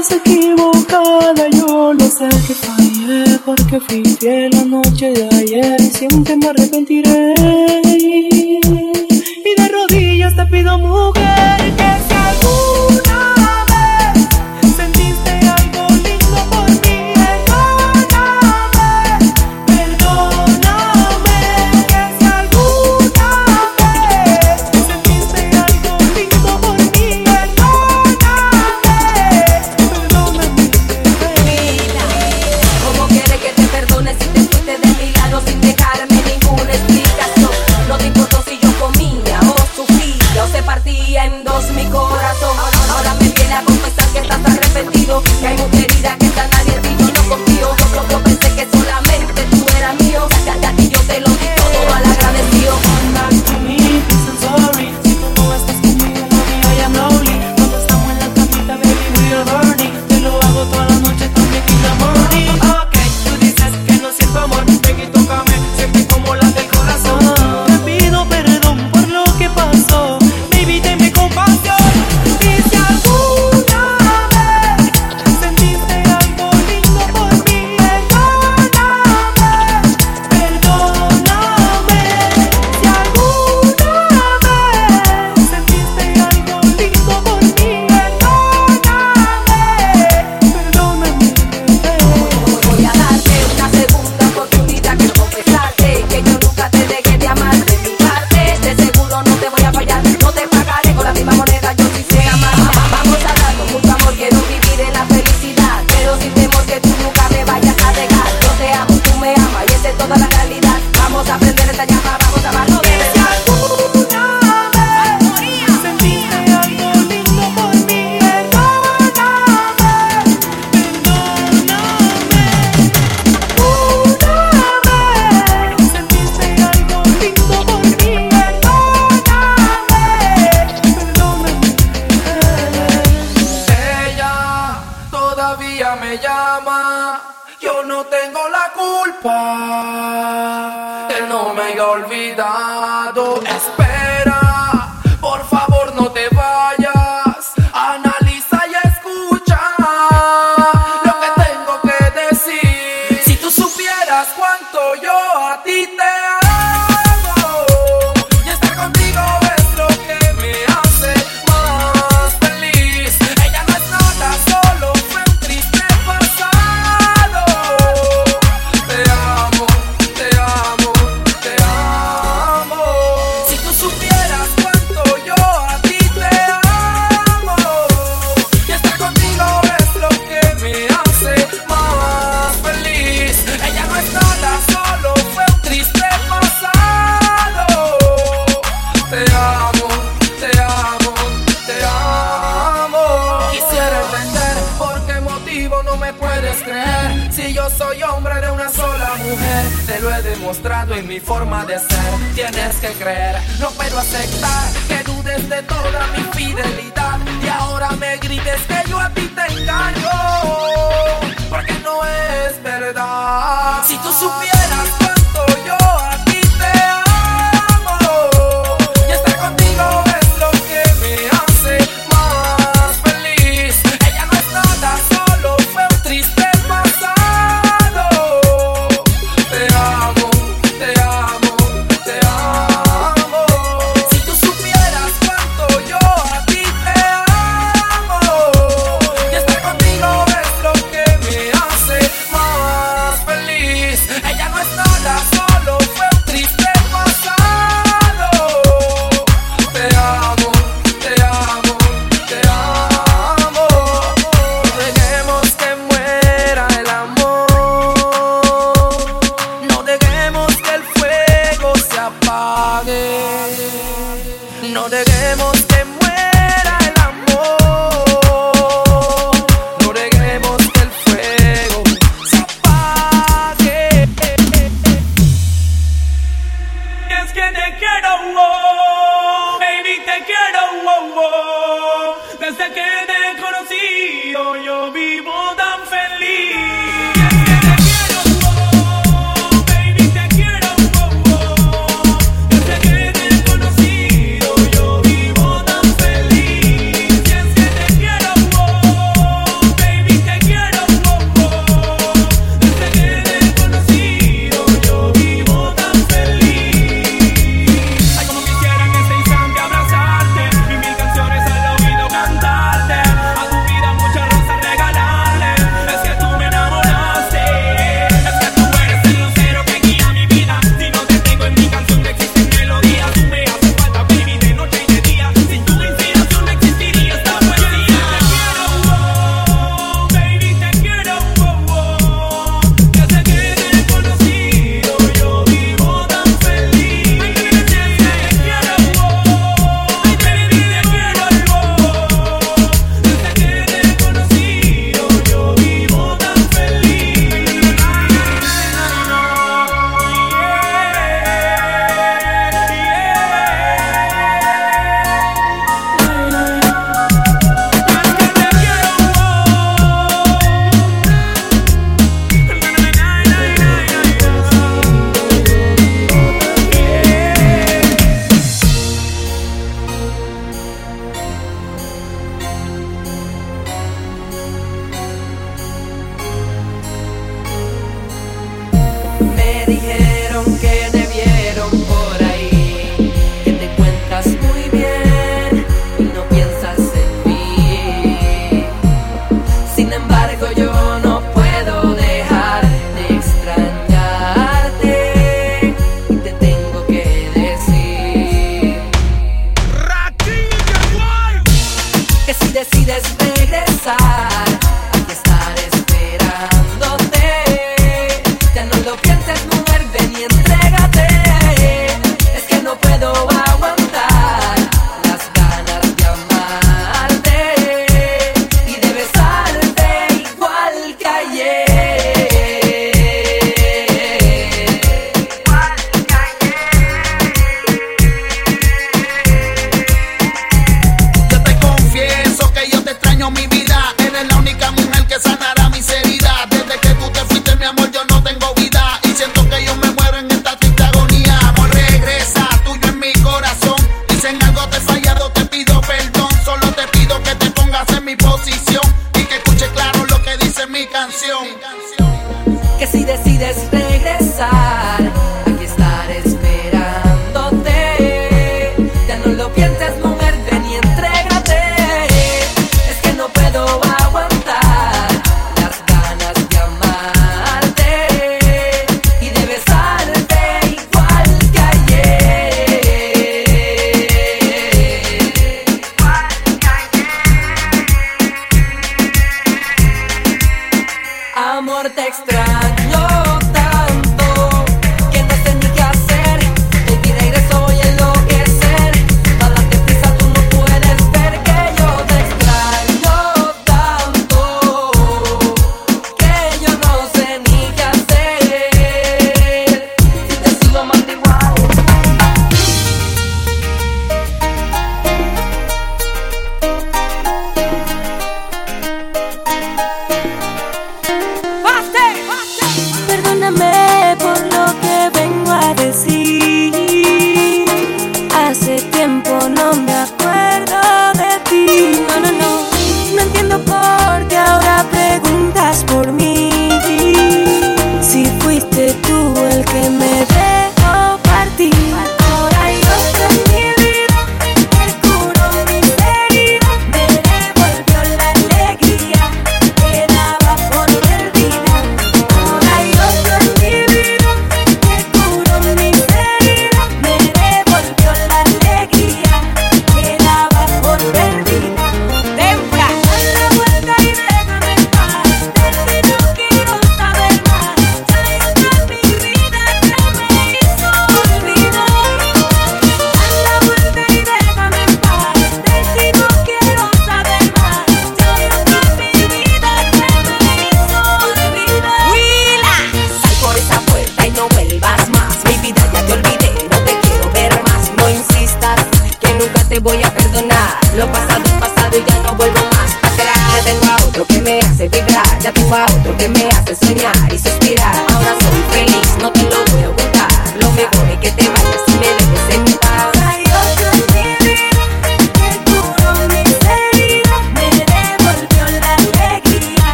estás equivocada, yo lo sé que fallé porque fui fiel la noche de ayer y siempre me arrepentiré. a confesar que estás arrepentido, que hay mujeres ti no me puedes creer. Si yo soy hombre de una sola mujer, te lo he demostrado en mi forma de ser. Tienes que creer, no puedo aceptar que dudes de toda mi fidelidad. Y ahora me grites que yo a ti te engaño, porque no es verdad. Si tú supieras.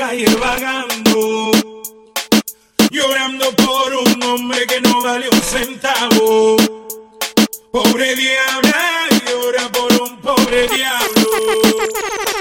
calle vagando, llorando por un hombre que no vale un centavo. Pobre diabla, llora por un pobre diablo.